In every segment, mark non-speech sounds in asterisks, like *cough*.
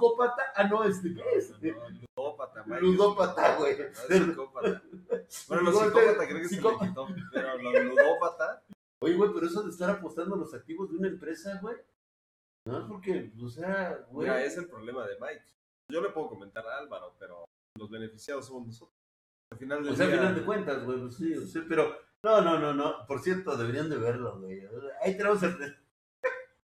psicópata. Ah, no, este, ¿qué es? No, no, ludópata, Mike. Ludópata, güey. No, es psicópata. Bueno, los psicópatas creo que se le quitó, pero los ludópata, Oye, güey, pero eso de estar apostando a los activos de una empresa, güey. No es porque, o sea, güey. mira, es el problema de Mike. Yo le puedo comentar a Álvaro, pero los beneficiados somos nosotros. Al final del O sea, al final de cuentas, güey, pues sí, sí, pero. No, no, no, no. Por cierto, deberían de verlo, güey. Ahí tenemos el.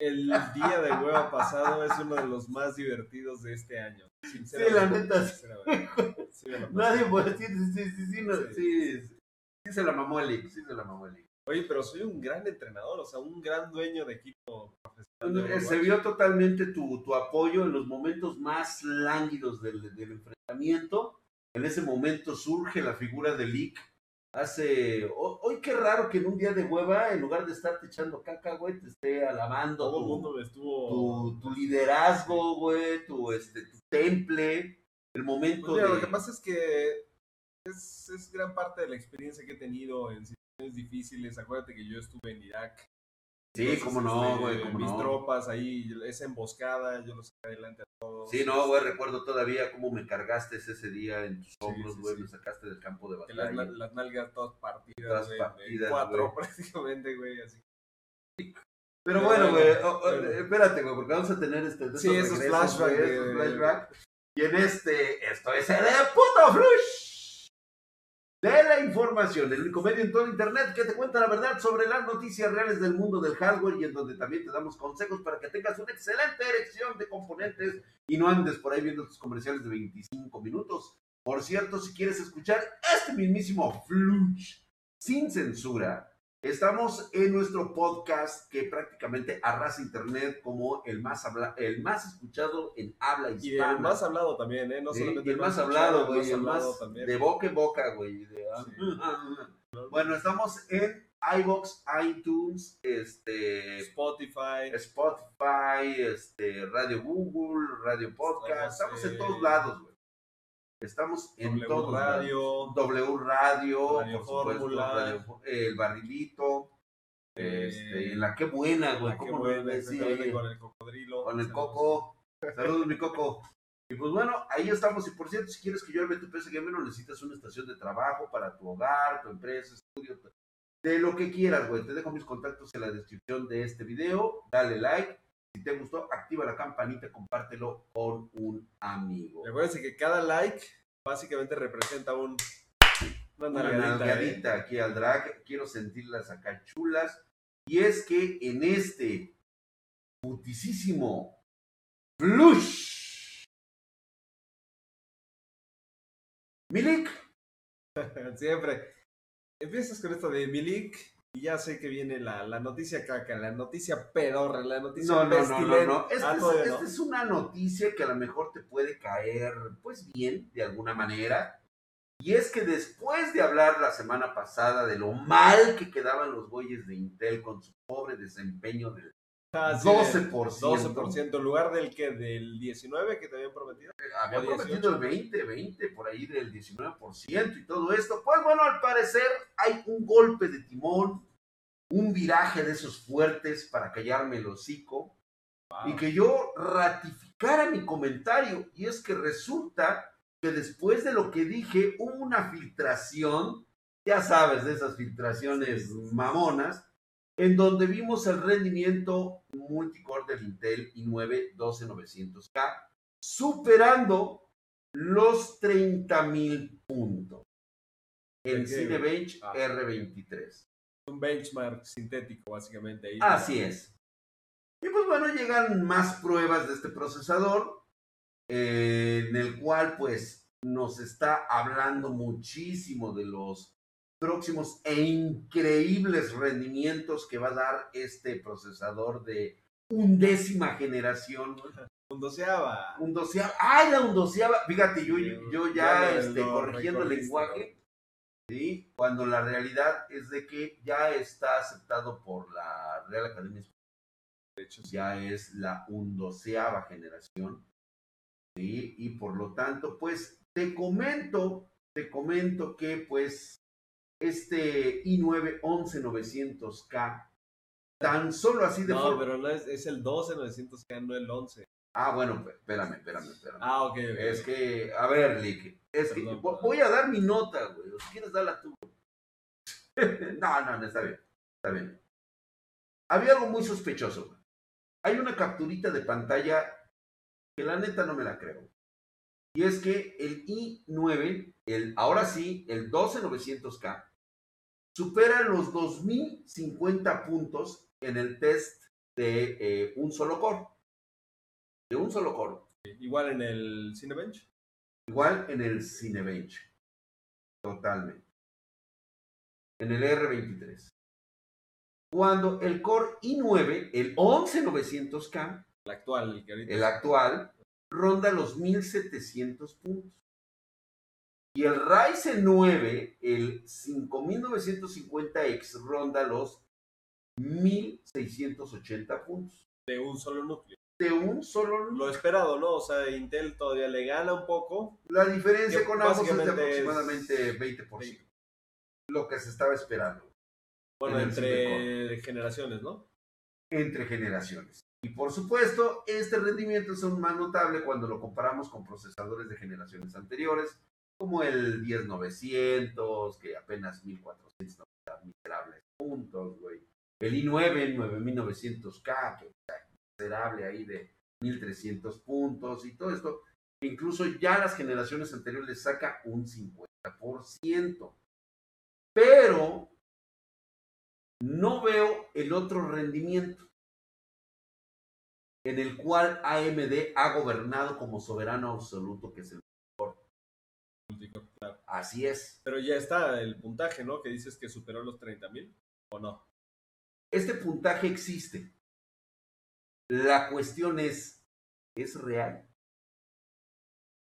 El día de hueva pasado es uno de los más divertidos de este año. Sí, la Sinceramente. neta. sinceramente. Sí. Nadie puede. Sí, sí, sí, sí, sí, no, Sí. sí, sí, sí se la mamó el sí se la mamó el. Oye, pero soy un gran entrenador, o sea, un gran dueño de equipo profesional. de Eh, Se vio totalmente tu, tu apoyo en los momentos más lánguidos del, del enfrentamiento. En ese momento surge la figura de Lick. Hace. Qué raro que en un día de hueva, en lugar de estarte echando caca, güey, te esté alabando Todo el tu, mundo me estuvo. tu, tu liderazgo, güey, tu, este, tu temple. El momento Pues mira, de. lo que pasa es que es, es gran parte de la experiencia que he tenido en situaciones difíciles. Acuérdate que yo estuve en Irak. Sí, cómo no, este, güey, cómo Mis no. tropas ahí, esa emboscada, yo los saqué adelante a todos. Sí, no, güey, recuerdo todavía cómo me cargaste ese día en tus hombros, sí, güey, sí. me sacaste del campo de las, batalla. las nalgas todas partidas, Todas güey, partidas, cuatro *laughs* prácticamente, güey, así. Pero bueno, güey, espérate, güey, porque vamos a tener este, de Sí, esos flashbacks de- flashbacks. Y en este, esto es el puto flush de información, el único medio en todo internet que te cuenta la verdad sobre las noticias reales del mundo del hardware y en donde también te damos consejos para que tengas una excelente elección de componentes y no andes por ahí viendo tus comerciales de 25 minutos. Por cierto, si quieres escuchar este mismísimo flush sin censura, Estamos en nuestro podcast que prácticamente arrasa internet como el más habla, el más escuchado en habla Y hispana. el más hablado también, ¿eh? No Sí, solamente y el más hablado, el güey, el hablado más también. de boca en boca, güey. de- Sí. *laughs* Bueno, estamos en iBox, iTunes, este, Spotify, Spotify, este, Radio Google, Radio Podcast, Estamos en todos lados, güey. Estamos en W lados. Radio, W Radio, Radio por supuesto, Fórmula. Radio- el barrilito, Eh, este, la que buena, güey, cómo buena, oye, con el cocodrilo. con el coco, saludos mi coco. Y pues bueno, ahí estamos. Y por cierto, si quieres que yo arme tu PC Gamer, necesitas una estación de trabajo para tu hogar, tu empresa, estudio, de lo que quieras, güey. Te dejo mis contactos en la descripción de este video. Dale like. Si te gustó, activa la campanita, compártelo con un amigo. Recuerden que cada like básicamente representa un, una una nalgadita, ¿eh? nalgadita aquí al drag. Quiero sentirlas acá chulas. Y es que en este putisísimo flush. Milik, *laughs* Siempre. Empiezas con esto de Milik y ya sé que viene la, la noticia caca, la noticia pedorra, la noticia no, no, no, no, no. Esta Ah, es, esta es una noticia que a lo mejor te puede caer, pues bien, de alguna manera. Y es que después de hablar la semana pasada de lo mal que quedaban los güeyes de Intel con su pobre desempeño del Ah, sí, 12%. 12% en lugar del que del 19 que te habían prometido. había prometido el 20, 20, por ahí del 19% y todo esto. Pues bueno, al parecer hay un golpe de timón, un viraje de esos fuertes para callarme el hocico y que yo ratificara mi comentario. Y es que resulta que después de lo que dije hubo una filtración, ya sabes, de esas filtraciones mamonas, en donde vimos el rendimiento multicore del Intel i9 12900K, superando los 30.000 puntos. El ¿De qué? Cinebench Ah. R23. Un benchmark sintético, básicamente. ahí. Así es. Y pues bueno, llegan más pruebas de este procesador, eh, en el cual pues nos está hablando muchísimo de los próximos e increíbles rendimientos que va a dar este procesador de undécima generación. Un doceava. Un doceava. ¡Ay, la undoceava! Fíjate, yo, ya este, corrigiendo el lenguaje, ¿sí? Cuando la realidad es de que ya está aceptado por la Real Academia De hecho, sí. ya es la undoceava generación. ¿sí? Y por lo tanto, pues te comento, te comento que pues este i9 11900K, tan solo así de No, forma- pero no es, es el 12 900K, no el 11. Ah, bueno, espérame, espérame, espérame. Ah, ok, ok. Es que, a ver, Lick, es que Perdón, voy a dar mi nota, güey. Si quieres, darla tú. *laughs* no, no, no, está bien. Está bien. Había algo muy sospechoso, güey. Hay una capturita de pantalla que la neta no me la creo. Y es que el i9, el, ahora sí, el 12900K, supera los 2050 puntos en el test de eh, un solo core. De un solo core. Igual en el Cinebench. Igual en el Cinebench. Totalmente. En el R23. Cuando el Core i9, el 11900K, El actual, el que ahorita. el actual, ronda los 1700 puntos. Y el Ryzen 9, el 5950X, ronda los 1680 puntos. De un solo núcleo. De un solo Lo esperado, ¿no? O sea, Intel todavía le gana un poco. La diferencia con ambos es de básicamente es aproximadamente 20%. Lo que se estaba esperando Bueno, En entre generaciones, ¿no? entre generaciones. Y por supuesto, este rendimiento es aún más notable cuando lo comparamos con procesadores de generaciones anteriores, como el 10900, que apenas 1490 miserables puntos, güey. El i9, 9900K, que está miserable ahí de 1300 puntos y todo esto. Incluso ya las generaciones anteriores le saca un 50%. Pero no veo el otro rendimiento en el cual AMD ha gobernado como soberano absoluto, que es el... Multicore, claro. Así es. Pero ya está el puntaje, ¿no? Que dices que superó los 30.000 ¿O no? Este puntaje existe. La cuestión es, ¿es real?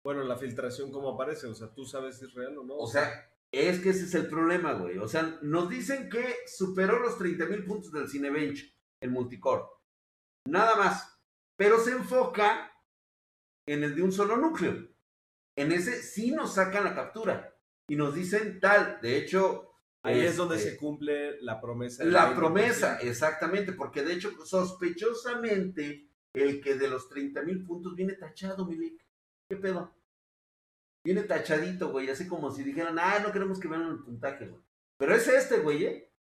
Bueno, la filtración, ¿cómo aparece? O sea, ¿tú sabes si es real o no? O sea, es que ese es el problema, güey. O sea, nos dicen que superó los 30.000 puntos del Cinebench, el multicore. Nada más. Pero se enfoca en el de un solo núcleo. En ese sí nos sacan la captura. Y nos dicen tal. De hecho... Ahí es este, donde se cumple la promesa. La 20%. promesa, exactamente, porque de hecho, sospechosamente, el que de los 30 mil puntos viene tachado, Milik. ¿Qué pedo? Viene tachadito, güey, así como si dijeran, ah, no queremos que vean el puntaje, güey. Pero es este, güey, ¿eh?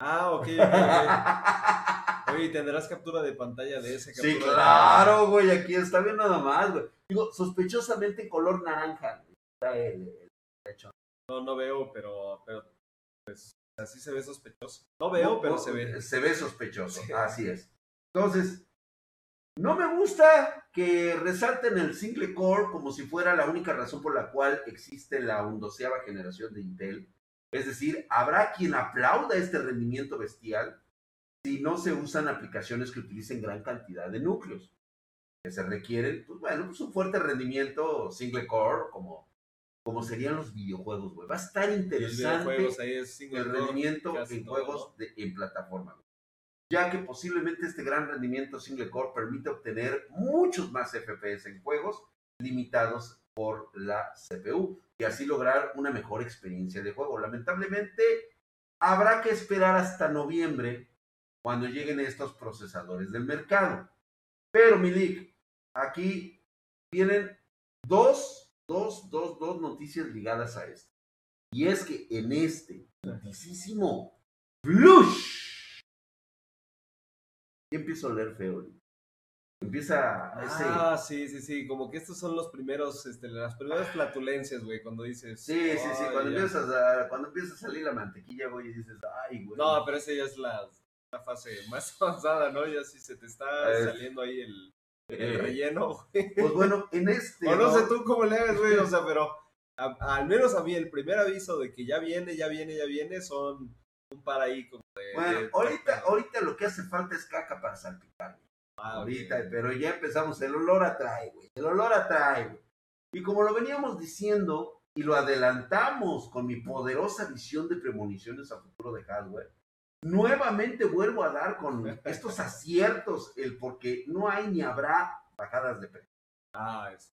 Ah, ok, ok, ok. *laughs* Oye, ¿tendrás captura de pantalla de ese sí, claro, güey, aquí está bien nada más, güey. Digo, sospechosamente en color naranja. Está el, el techo. No, no veo, pero, pero pues así se ve sospechoso. No veo, No, pero no, se ve. Se ve sospechoso, Sí. así es. Entonces, no me gusta que resalten el single core como si fuera la única razón por la cual existe la undoceava generación de Intel. Es decir, habrá quien aplauda este rendimiento bestial si no se usan aplicaciones que utilicen gran cantidad de núcleos. Que se requieren, pues bueno, pues un fuerte rendimiento single core como, como serían los videojuegos, güey. Va a estar interesante ahí es el core, rendimiento en todo, juegos de- en plataforma. Ya que posiblemente este gran rendimiento single core permite obtener muchos más FPS en juegos limitados por la CPU y así lograr una mejor experiencia de juego. Lamentablemente habrá que esperar hasta noviembre cuando lleguen estos procesadores del mercado. Pero Milik, aquí vienen dos, dos, dos, dos noticias ligadas a esto. Y es que en este putisísimo Flush. Y empiezo a leer feo. Empieza ese. Ah, sí, sí, sí. Como que estos son los primeros, este, las primeras flatulencias, güey, cuando dices. sí, sí, sí. "Ay, Cuando ya". empiezas, a, cuando empieza a salir la mantequilla, güey, y dices, ay, güey. No, pero esa ya es la, la fase más *laughs* avanzada, ¿no? Ya sí se te está Eh, saliendo ahí el, el eh, relleno, güey. Pues bueno, en este. O no sé tú cómo le hagas, güey, o sea, pero a- al menos a mí el primer aviso de que ya viene, ya viene, ya viene, son un par ahí como de... Bueno, de- ahorita, ahorita lo que hace falta es caca para salpicar. güey. Ah, ahorita, pero ya empezamos, el olor atrae, güey. El olor atrae, güey. Y como lo veníamos diciendo y lo adelantamos con mi poderosa visión de premoniciones a futuro de hardware, nuevamente vuelvo a dar con estos aciertos, el porque no hay ni habrá bajadas de precio. Ah, es-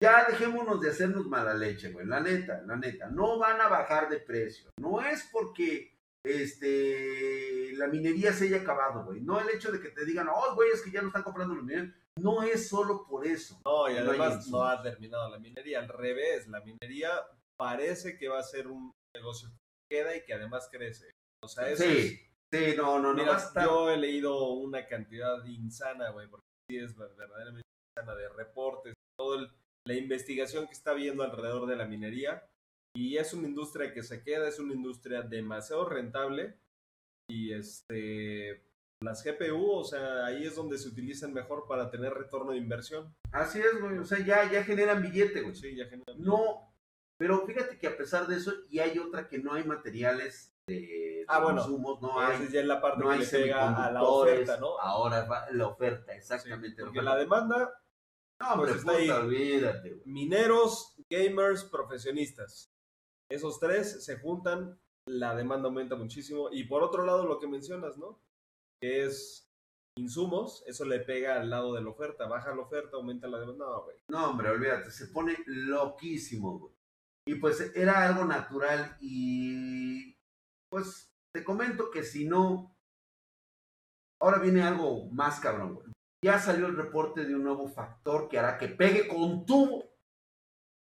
Ya dejémonos de hacernos mala leche, güey. La neta, la neta. No van a bajar de precio. No es porque este la minería se haya acabado, güey. No el hecho de que te digan, oh, güey, es que ya no están comprando los mineros. no es solo por eso. No, y No además insumos. no ha terminado la minería. Al revés, la minería parece que va a ser un negocio que queda y que además crece. O sea, eso es- Sí, sí, no, no, no Mira, yo he leído una cantidad insana, güey, porque sí es verdaderamente insana de reportes, toda la investigación que está viendo alrededor de la minería. Y es una industria que se queda, es una industria demasiado rentable. Y este las GPU, o sea, ahí es donde se utilizan mejor para tener retorno de inversión. Así es, güey. O sea, ya, ya generan billete, güey. Sí, ya genera- No, pero fíjate que a pesar de eso, y hay otra que no hay materiales de, de Ah, bueno. no Esa hay, ya es la parte no que hay le pega a la oferta, ¿no? Ahora va la oferta, Sí, exactamente. porque la demanda, No, hombre, pues está puta, ahí. olvídate, güey. mineros, gamers, profesionistas. Esos tres se juntan, la demanda aumenta muchísimo. Y por otro lado, lo que mencionas, ¿no? Que es insumos, eso le pega al lado de la oferta. Baja la oferta, aumenta la demanda. No, güey. No, hombre, olvídate, se pone loquísimo, güey. Y pues era algo natural y pues te comento que si no, ahora viene algo más cabrón. Ya salió el reporte de un nuevo factor que hará que pegue con tubo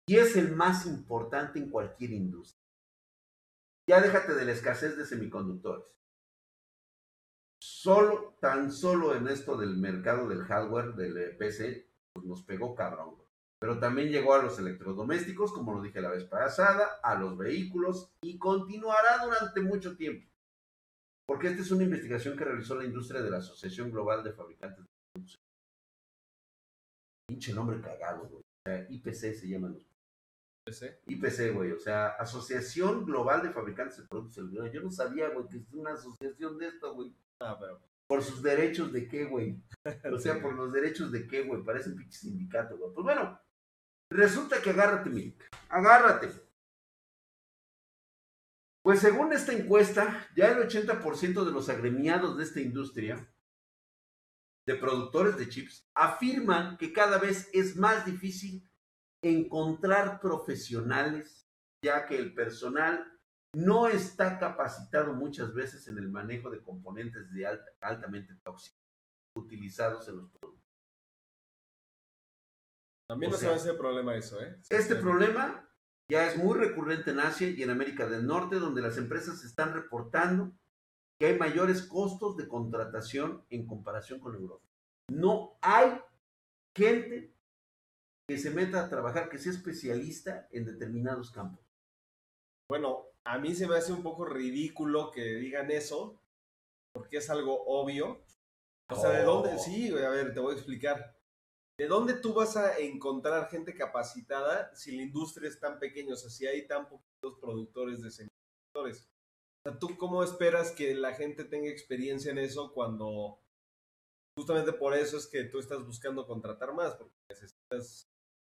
y es el más importante en cualquier industria. Ya déjate de la escasez de semiconductores. Solo, tan solo en esto del mercado del hardware, del PC, pues nos pegó cabrón. Pero también llegó a los electrodomésticos, como lo dije la vez pasada, a los vehículos y continuará durante mucho tiempo. Porque esta es una investigación que realizó la industria de la Asociación Global de Fabricantes de Productos. Pinche nombre cagado, güey. O sea, IPC se llaman los. Ese. IPC, güey. O sea, Asociación Global de Fabricantes de Productos. Yo no sabía, güey, que es una asociación de esto, güey. Ah, pero. ¿Por sus derechos de qué, güey? *laughs* O sea, por los derechos de qué, güey. Parece un pinche sindicato, güey. Pues bueno, resulta que agárrate, Milik. Agárrate. Pues según esta encuesta, ya el 80% de los agremiados de esta industria, de productores de chips, afirman que cada vez es más difícil encontrar profesionales, ya que el personal no está capacitado muchas veces en el manejo de componentes de alta- altamente tóxicos utilizados en los productos. También O no se sea, va a hacer problema eso, ¿eh? Este Sí. problema ya es muy recurrente en Asia y en América del Norte, donde las empresas están reportando que hay mayores costos de contratación en comparación con Europa. No hay gente que se meta a trabajar, que sea especialista en determinados campos. Bueno, a mí se me hace un poco ridículo que digan eso, porque es algo obvio. O sea, ¿de dónde? Sí, a ver, te voy a explicar. ¿De dónde tú vas a encontrar gente capacitada si la industria es tan pequeña? O sea, si hay tan poquitos productores de semiconductores. O sea, ¿tú cómo esperas que la gente tenga experiencia en eso cuando justamente por eso es que tú estás buscando contratar más? Porque necesitas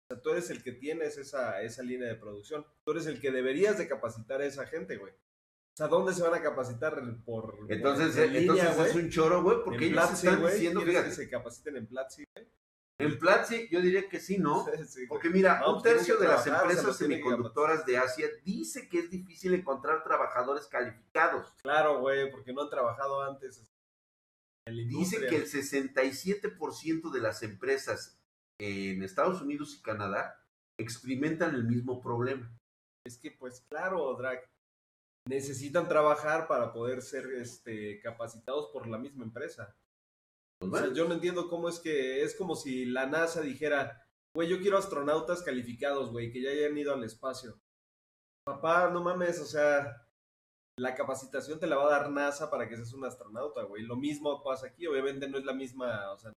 o sea, tú eres el que tienes esa, esa línea de producción. Tú eres el que deberías de capacitar a esa gente, güey. O sea, ¿dónde se van a capacitar por Entonces, por- entonces línea, es un choro, güey, porque En ellos Platzi, están diciendo, ¿quieres fíjate, que se capaciten en Platzi, güey? En Platzi yo diría que sí, ¿no? *laughs* Sí. Porque mira, No, un pues tercio de las empresas semiconductoras de Asia dice que es difícil encontrar trabajadores calificados. Claro, güey, porque no han trabajado antes en Dice que el 67% de las empresas en Estados Unidos y Canadá experimentan el mismo problema. Es que, pues, claro, Drag. Necesitan trabajar para poder ser este, capacitados por la misma empresa. Pues O sea, yo no entiendo cómo es que es como si la NASA dijera, güey, yo quiero astronautas calificados, güey, que ya hayan ido al espacio. Papá, no mames, o sea, la capacitación te la va a dar NASA para que seas un astronauta, güey. Lo mismo pasa aquí, obviamente no es la misma, o sea.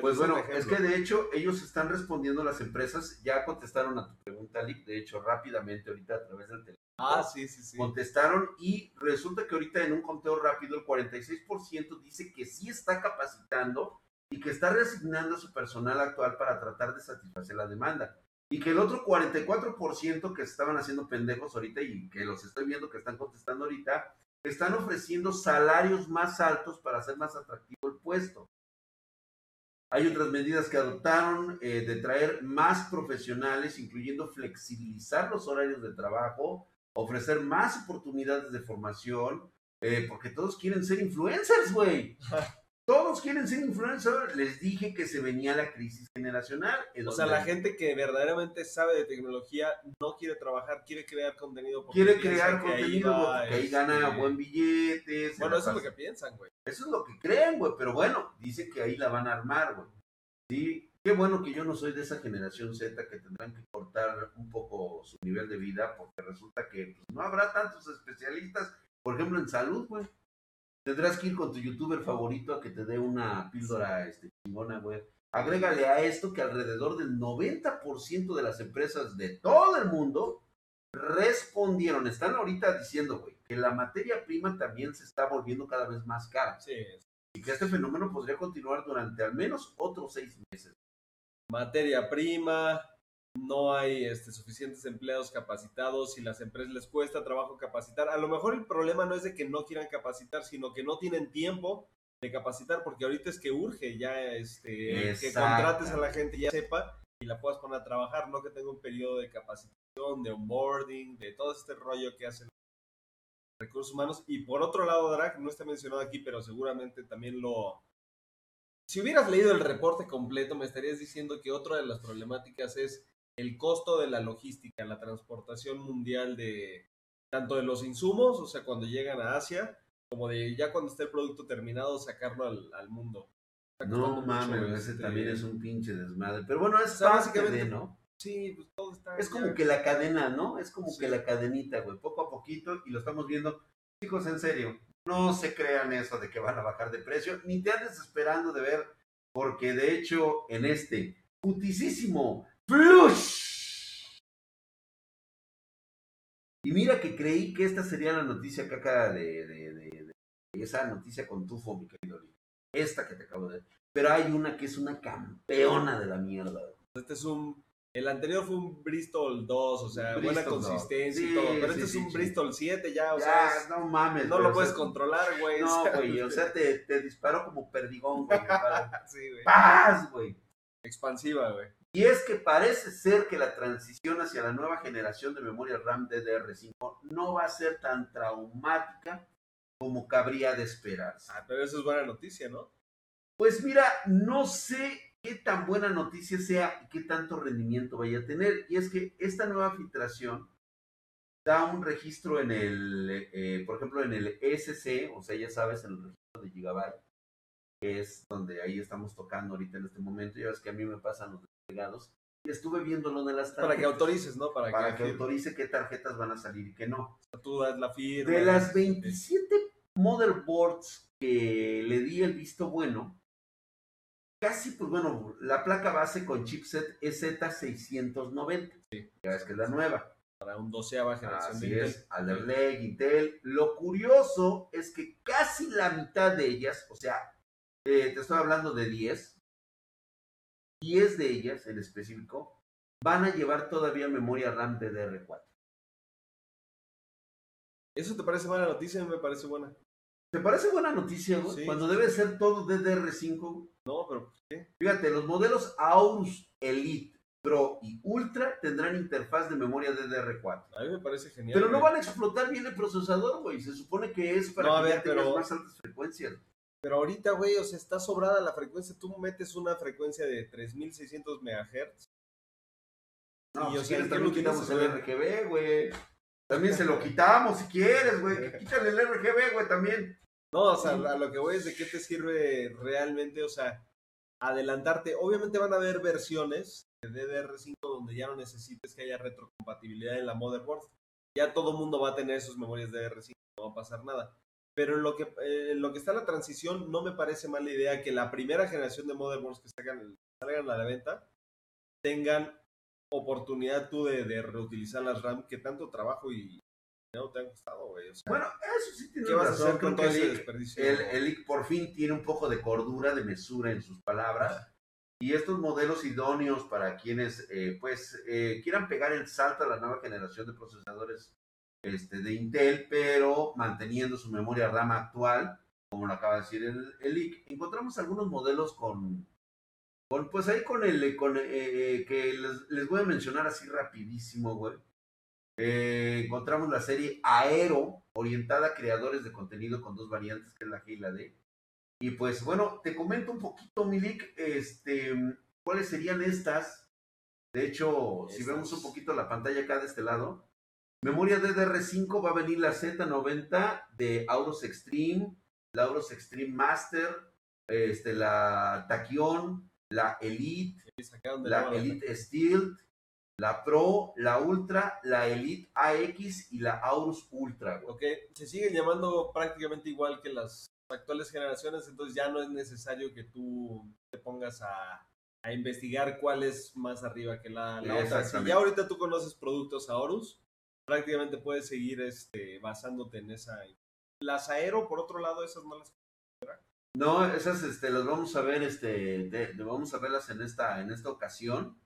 pues es bueno, es ejemplo. que de hecho ellos están respondiendo las empresas, ya contestaron a tu pregunta, Lick, de hecho rápidamente ahorita a través del teléfono. Ah, sí, sí, sí. contestaron y resulta que ahorita en un conteo rápido el 46% dice que sí está capacitando y que está reasignando a su personal actual para tratar de satisfacer la demanda. Y que el otro 44% que estaban haciendo pendejos ahorita y que los estoy viendo que están contestando ahorita, están ofreciendo salarios más altos para hacer más atractivo el puesto. Hay otras medidas que adoptaron eh, de traer más profesionales, incluyendo flexibilizar los horarios de trabajo, ofrecer más oportunidades de formación, eh, porque todos quieren ser influencers, güey. *laughs* Todos quieren ser influencers. Les dije que se venía la crisis generacional. en O sea, la gente que verdaderamente sabe de tecnología no quiere trabajar, quiere crear contenido. porque quiere crear que ahí contenido va, porque ahí este, gana buen billete. Bueno, eso es lo que piensan, güey. Eso es lo que creen, güey. Pero bueno, dice que ahí la van a armar, güey. Sí, qué bueno que yo no soy de esa generación Z que tendrán que cortar un poco su nivel de vida porque resulta que pues, no habrá tantos especialistas, por ejemplo, en salud, güey. Tendrás que ir con tu youtuber favorito a que te dé una píldora este, chingona, güey. Agrégale a esto que alrededor del 90% de las empresas de todo el mundo respondieron, están ahorita diciendo, güey, que la materia prima también se está volviendo cada vez más cara Sí. y que este fenómeno podría continuar durante al menos otros seis meses. Materia prima, no hay este, suficientes empleados capacitados y las empresas les cuesta trabajo capacitar. A lo mejor el problema no es de que no quieran capacitar, sino que no tienen tiempo de capacitar, porque ahorita es que urge ya este, que contrates a la gente, ya sepa y la puedas poner a trabajar, no que tenga un periodo de capacitación, de onboarding, de todo este rollo que hacen recursos humanos. Y por otro lado, Drag, no está mencionado aquí, pero seguramente también lo... Si hubieras leído el reporte completo, me estarías diciendo que otra de las problemáticas es el costo de la logística, la transportación mundial de tanto de los insumos, o sea, cuando llegan a Asia, como de ya cuando esté el producto terminado, sacarlo al, al mundo. No mames, ese este, también es un pinche desmadre. Pero bueno, es O sea, parte básicamente- de, ¿no? Sí, pues todo está... Es ya- como que la cadena, ¿no? Es como Sí. que la cadenita, güey, poco a poquito, y lo estamos viendo. Chicos, en serio, no se crean eso de que van a bajar de precio, ni te andes esperando de ver, porque de hecho, en este putisísimo flush. Y mira que creí que esta sería la noticia caca de, esa noticia con tufo, mi querido. Esta que te acabo de Pero hay una que es una campeona de la mierda. Este es un... El anterior fue un Bristol 2, o sea, buena Bristol 2. consistencia Sí, y todo. Pero sí, este sí, es un. Bristol 7 ya, o ya, sea, no mames. no lo o puedes sea, controlar, güey. No, güey, o sea, te, te disparó como perdigón, güey. *laughs* sí, güey. ¡Paz, güey! Expansiva, güey. Y es que parece ser que la transición hacia la nueva generación de memoria RAM DDR5 no va a ser tan traumática como cabría de esperarse. Ah, pero eso es buena noticia, ¿no? Pues mira, no sé qué tan buena noticia sea y qué tanto rendimiento vaya a tener. Y es que esta nueva filtración da un registro en el, eh, por ejemplo, en el ESC, o sea, ya sabes, en el registro de Gigabyte, que es donde ahí estamos tocando ahorita en este momento. Ya ves que a mí me pasan los desplegados. Y estuve viendo lo de las tarjetas. Para que autorices, ¿no? Para, Para que firme. autorice qué tarjetas van a salir y qué no. Tú das la firma. De las este, 27 motherboards que le di el visto bueno, casi, pues bueno, la placa base con chipset es Z690. Sí. Ya ves que es la nueva. Para un doceava generación Así de Intel. es, Alder Lake, Intel. Lo curioso es que casi la mitad de ellas, o sea, eh, te estoy hablando de 10, 10 de ellas en específico, van a llevar todavía memoria RAM DDR4. ¿Eso te parece mala noticia? Me parece buena. ¿Te parece buena noticia, güey? Sí. Cuando debe ser todo DDR5. No, pero ¿por qué? Fíjate, los modelos Aorus Elite, Pro y Ultra tendrán interfaz de memoria DDR4. A mí me parece genial. Pero no van a explotar bien el procesador, güey. Se supone que es para No, a que ya ver, tengas pero- más altas frecuencias. Pero ahorita, güey, o sea, está sobrada la frecuencia. Tú metes una frecuencia de 3600 MHz. No, Y, o si sea, quieres ¿en qué también quitamos el RGB, güey. También se lo quitamos si quieres, güey. *laughs* Quítale el RGB, güey, también. No, o sea, a lo que voy es de qué te sirve realmente, o sea, adelantarte. Obviamente van a haber versiones de DDR5 donde ya no necesites que haya retrocompatibilidad en la motherboard. Ya todo el mundo va a tener sus memorias DDR5, no va a pasar nada. Pero en lo que, eh, en lo que está la transición, no me parece mala idea que la primera generación de motherboards que salgan, salgan a la venta tengan oportunidad tú de, de reutilizar las RAM que tanto trabajo y no te han costado, güey. O sea, Bueno, eso sí tiene ¿qué vas a razón. hacer con todo el ese IC desperdicio? El, el IC por fin tiene un poco de cordura, de mesura en sus palabras. Y estos modelos idóneos para quienes eh, pues eh, quieran pegar el salto a la nueva generación de procesadores este, de Intel, pero manteniendo su memoria RAM actual, como lo acaba de decir el, el IC. Encontramos algunos modelos con, con pues ahí con el, con, eh, que les, les voy a mencionar así rapidísimo, güey. Eh, encontramos la serie Aero, orientada a creadores de contenido con dos variantes, que es la G y la D. Y pues bueno, te comento un poquito, Milik, este, cuáles serían estas. De hecho, si vemos un poquito la pantalla acá de este lado, memoria DDR5 va a venir la Z90 de Aorus Extreme, la Aorus Extreme Master, este, la Tachyon, la Elite, la Elite Steel, la Pro, la Ultra, la Elite AX y la Aorus Ultra. güey. Ok, se siguen llamando prácticamente igual que las actuales generaciones, entonces ya no es necesario que tú te pongas a, a investigar cuál es más arriba que la, la otra. Si ya ahorita tú conoces productos Aorus, prácticamente puedes seguir este, basándote en esa. Las Aero, por otro lado, esas no las... No, esas este, las vamos a ver, este, de- de- vamos a verlas en esta, en esta ocasión.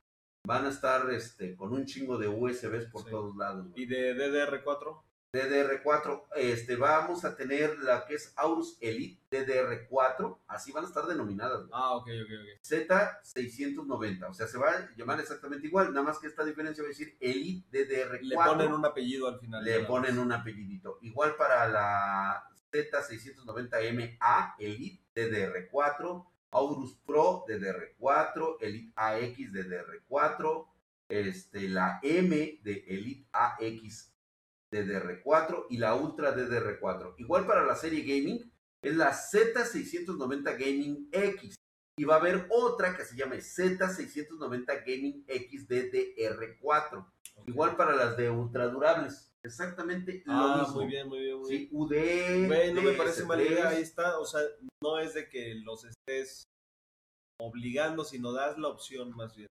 Van a estar este, con un chingo de USBs por Sí. todos lados. güey. ¿Y de DDR4? DDR4, este, vamos a tener la que es Aorus Elite DDR4, así van a estar denominadas. güey. Ah, ok, ok, ok. Z690, o sea, se va a llamar exactamente igual, nada más que esta diferencia va a decir Elite DDR4. Le ponen un apellido al final. le ponen un apellidito. Igual para la Z690MA Elite DDR4, Aurus Pro DDR4, Elite AX DDR4, este, la M de Elite AX DDR4 y la Ultra DDR4. Igual para la serie gaming es la Z690 Gaming X. Y va a haber otra que se llame Z690 Gaming X DDR4. Ok. Igual para las de ultradurables. Exactamente lo Ah, mismo. muy bien, muy bien, muy bien. Sí, UD. Güey, no me parece DS3. mala idea, ahí está, o sea, no es de que los estés obligando, sino das la opción más bien.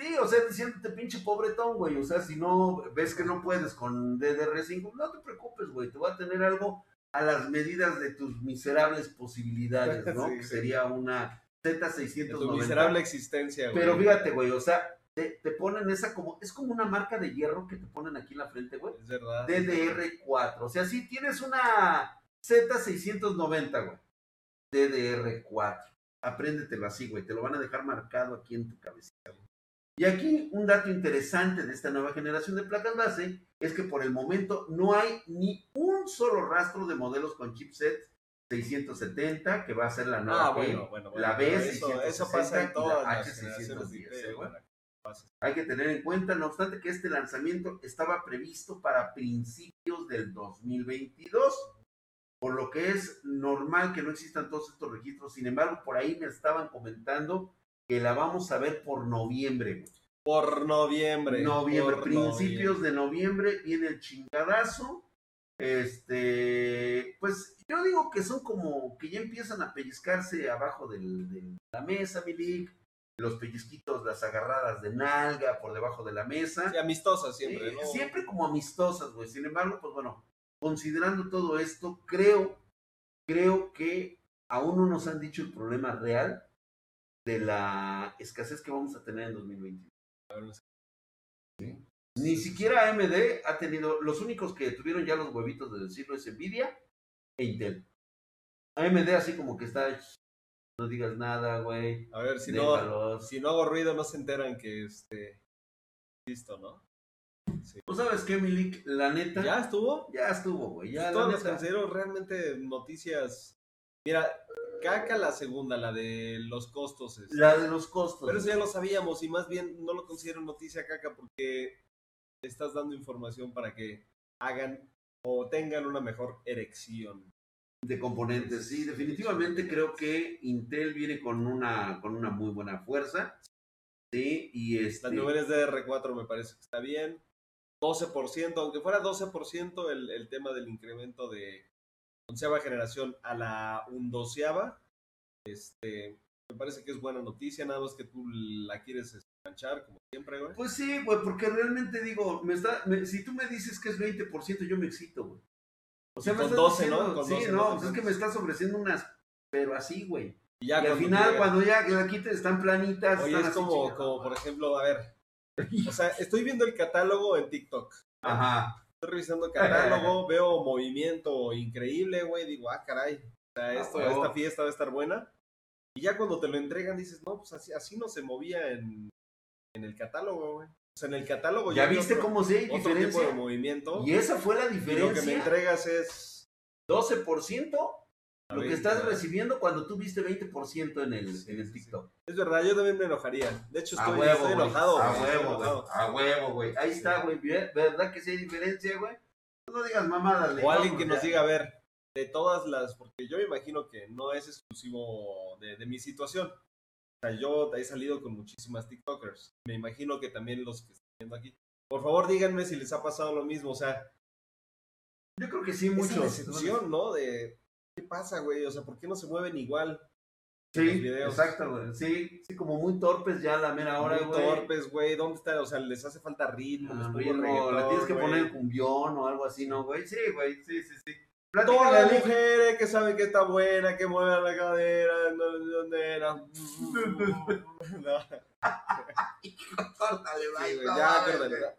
Sí, o sea, diciéndote pinche pobretón, güey. O sea, si no ves que no puedes con DDR5, no te preocupes, güey. Te va a tener algo a las medidas de tus miserables posibilidades, ¿no? *laughs* Sí, que sí. sería una De tu Z690. miserable existencia, güey. Pero fíjate, güey, o sea, te, te ponen esa como, es como una marca de hierro que te ponen aquí en la frente, güey. Es verdad. DDR4. O sea, si tienes una Z690, güey. DDR4. Apréndetelo así, güey. Te lo van a dejar marcado aquí en tu cabecita. güey. Y aquí un dato interesante de esta nueva generación de placas base es que por el momento no hay ni un solo rastro de modelos con chipset 670, que va a ser la nueva Ah, G, bueno, bueno, bueno. la pero B eso, eso pasa en y la las generaciones de H610, Hay que tener en cuenta, no obstante, que este lanzamiento estaba previsto para principios del 2022, por lo que es normal que no existan todos estos registros. Sin embargo, por ahí me estaban comentando que la vamos a ver por noviembre. Por noviembre. Noviembre, por principios de noviembre viene el chingadazo. Este, pues yo digo que son como que ya empiezan a pellizcarse abajo de la mesa, Milik. Los pellizquitos, las agarradas de nalga por debajo de la mesa. Sí, amistosa siempre, Sí, ¿no? Siempre como amistosas, güey. Sin embargo, pues bueno, considerando todo esto, creo, creo que aún no nos han dicho el problema real de la escasez que vamos a tener en 2021. A ver, no sé. Ni siquiera AMD ha tenido, los únicos que tuvieron ya los huevitos de decirlo es Nvidia e Intel. AMD así como que está, "Shh, no digas nada, güey. A ver, si no, déjalos". si no hago ruido, no se enteran que este. Listo, ¿no? ¿Tú sabes qué, Milik? La neta, ¿Ya estuvo? ya estuvo, güey. Ya, la Todos los neta. considero realmente noticias. Mira, caca la segunda, la de los costos. este. La de los costos. Pero eso ya lo sabíamos y más bien no lo considero noticia caca porque estás dando información para que hagan o tengan una mejor erección. De componentes. Sí, definitivamente creo que Intel viene con una, con una muy buena fuerza. Sí, y este. Las niveles de R4 me parece que está bien. 12%, aunque fuera 12% el, el tema del incremento de onceava generación a la undoceava, este, me parece que es buena noticia, nada más que tú la quieres manchar, como siempre, güey. Pues sí, güey, porque realmente digo, me está, me- si tú me dices que es 20%, yo me excito, güey. O sea, con estás 12, ¿no? diciendo- Con sí, 12 no, no pues es que me estás ofreciendo unas, pero así, güey. Y, ya y al final, llega- cuando ya la quites, están planitas. Oye, están es como, como, por ejemplo, a ver, *laughs* o sea, estoy viendo el catálogo en TikTok. Ajá. Estoy revisando el *laughs* catálogo, veo movimiento increíble, güey. Digo, ah, caray. O sea, esto, huevo. esta fiesta va a estar buena. Y ya cuando te lo entregan, dices, no, pues así, así no se movía en, en el catálogo, güey. O sea, en el catálogo ¿Ya vi viste otro, cómo sí hay otro tipo diferencia? de movimiento. Y esa fue la Y lo que me diferencia. entregas es 12% lo que estás recibiendo cuando tú viste 20% en el, en el TikTok. Es verdad, yo también me enojaría. De hecho, A estoy, huevo, estoy güey. enojado. A huevo, güey. A huevo, güey. Ahí está, güey. ¿Verdad que sí hay diferencia, güey? No digas mamadas. O alguien que nos ya. diga, a ver, de todas las, porque yo me imagino que no es exclusivo de, de mi situación. Sea, yo he salido con muchísimas TikTokers. Me imagino que también los que están viendo aquí. Por favor, díganme si les ha pasado lo mismo. O sea, Yo creo que sí, mucho. decepción, ¿no? De, ¿qué pasa, güey? O sea, ¿por qué no se mueven igual? Sí, los videos. exacto, güey. Sí, sí, como muy torpes ya la mera hora, Muy güey. torpes, güey. ¿Dónde está? O sea, les hace falta ritmo. les Ah, el ritmo, le tienes que güey. poner cumbión o algo así, ¿no, güey? Sí, güey, sí, sí, sí. Todas las mujeres que saben que está buena, que mueven la cadera, no, ¿dónde era? *laughs* *laughs* No. *laughs* Córtale, Sí, bye, güey, no ya, córtale.